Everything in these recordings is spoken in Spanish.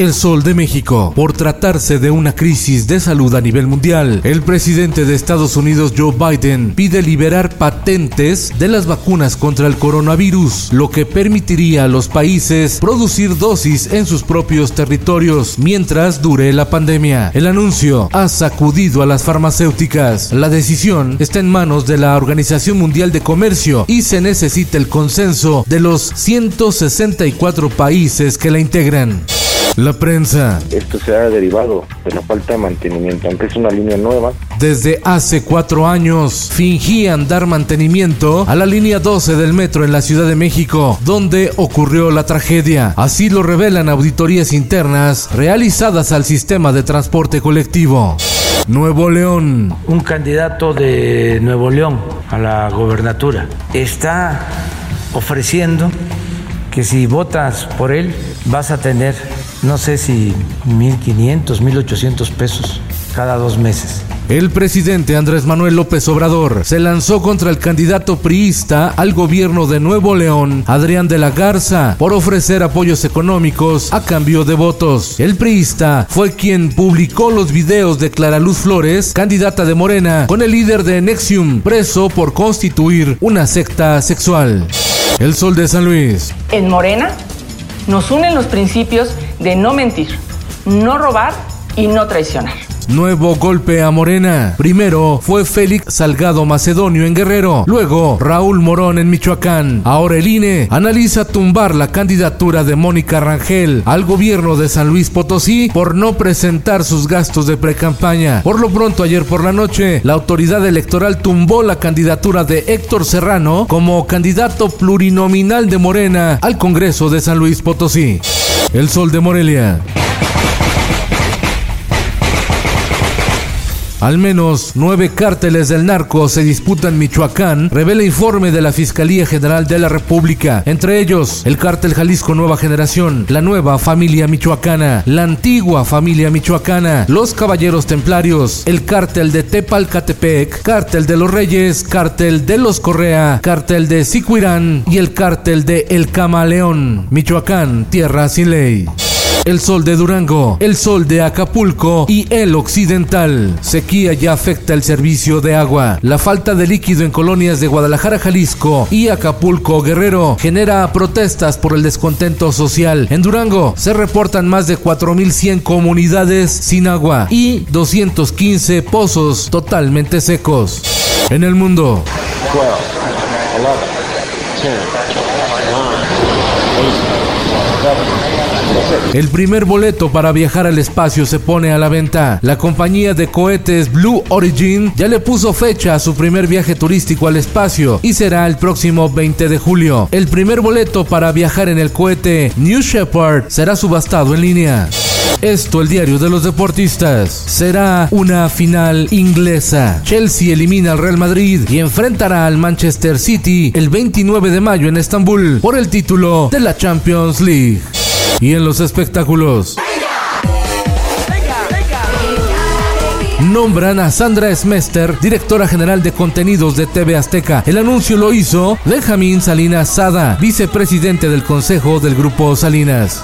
El Sol de México. Por tratarse de una crisis de salud a nivel mundial, el presidente de Estados Unidos Joe Biden pide liberar patentes de las vacunas contra el coronavirus, lo que permitiría a los países producir dosis en sus propios territorios mientras dure la pandemia. El anuncio ha sacudido a las farmacéuticas. La decisión está en manos de la Organización Mundial de Comercio y se necesita el consenso de los 164 países que la integran. La prensa. Esto se ha derivado de la falta de mantenimiento, aunque es una línea nueva. Desde hace cuatro años fingían dar mantenimiento a la línea 12 del metro en la Ciudad de México, donde ocurrió la tragedia. Así lo revelan auditorías internas realizadas al sistema de transporte colectivo. Nuevo León. Un candidato de Nuevo León a la gobernatura está ofreciendo que si votas por él vas a tener no sé si 1.500, 1.800 pesos cada dos meses. El presidente Andrés Manuel López Obrador se lanzó contra el candidato priista al gobierno de Nuevo León, Adrián de la Garza, por ofrecer apoyos económicos a cambio de votos. El priista fue quien publicó los videos de Clara Luz Flores, candidata de Morena, con el líder de Nexium, preso por constituir una secta sexual. El Sol de San Luis. En Morena nos unen los principios de no mentir, no robar y no traicionar. Nuevo golpe a Morena. Primero fue Félix Salgado Macedonio en Guerrero, luego Raúl Morón en Michoacán. Ahora el INE analiza tumbar la candidatura de Mónica Rangel al gobierno de San Luis Potosí por no presentar sus gastos de precampaña. Por lo pronto ayer por la noche, la autoridad electoral tumbó la candidatura de Héctor Serrano como candidato plurinominal de Morena al Congreso de San Luis Potosí. El Sol de Morelia. Al menos nueve cárteles del narco se disputan Michoacán, revela informe de la Fiscalía General de la República. Entre ellos, el cártel Jalisco Nueva Generación, la nueva familia michoacana, la antigua familia michoacana, los Caballeros Templarios, el cártel de Tepalcatepec, cártel de los Reyes, cártel de los Correa, cártel de Sicuirán y el cártel de El Camaleón. Michoacán, tierra sin ley el sol de Durango, el sol de Acapulco y el occidental. Sequía ya afecta el servicio de agua. La falta de líquido en colonias de Guadalajara, Jalisco y Acapulco, Guerrero genera protestas por el descontento social. En Durango se reportan más de 4.100 comunidades sin agua y 215 pozos totalmente secos. En el mundo. El primer boleto para viajar al espacio se pone a la venta. La compañía de cohetes Blue Origin ya le puso fecha a su primer viaje turístico al espacio y será el próximo 20 de julio. El primer boleto para viajar en el cohete New Shepard será subastado en línea. Esto el diario de los deportistas. Será una final inglesa. Chelsea elimina al Real Madrid y enfrentará al Manchester City el 29 de mayo en Estambul por el título de la Champions League. Y en los espectáculos. Nombran a Sandra Smester, directora general de contenidos de TV Azteca. El anuncio lo hizo Benjamín Salinas Sada, vicepresidente del Consejo del Grupo Salinas.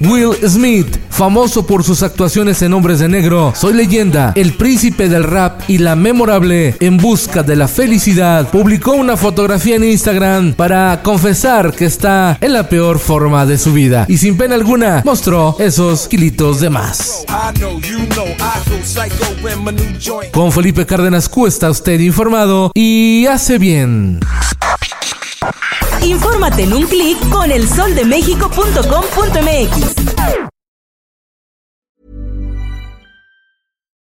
Will Smith, famoso por sus actuaciones en Hombres de Negro, Soy Leyenda, El Príncipe del Rap y la memorable En Busca de la Felicidad, publicó una fotografía en Instagram para confesar que está en la peor forma de su vida y sin pena alguna mostró esos kilitos de más. Con Felipe Cárdenas Q está usted informado y hace bien. Infórmate en un clic con elsoldemexico.com.mx.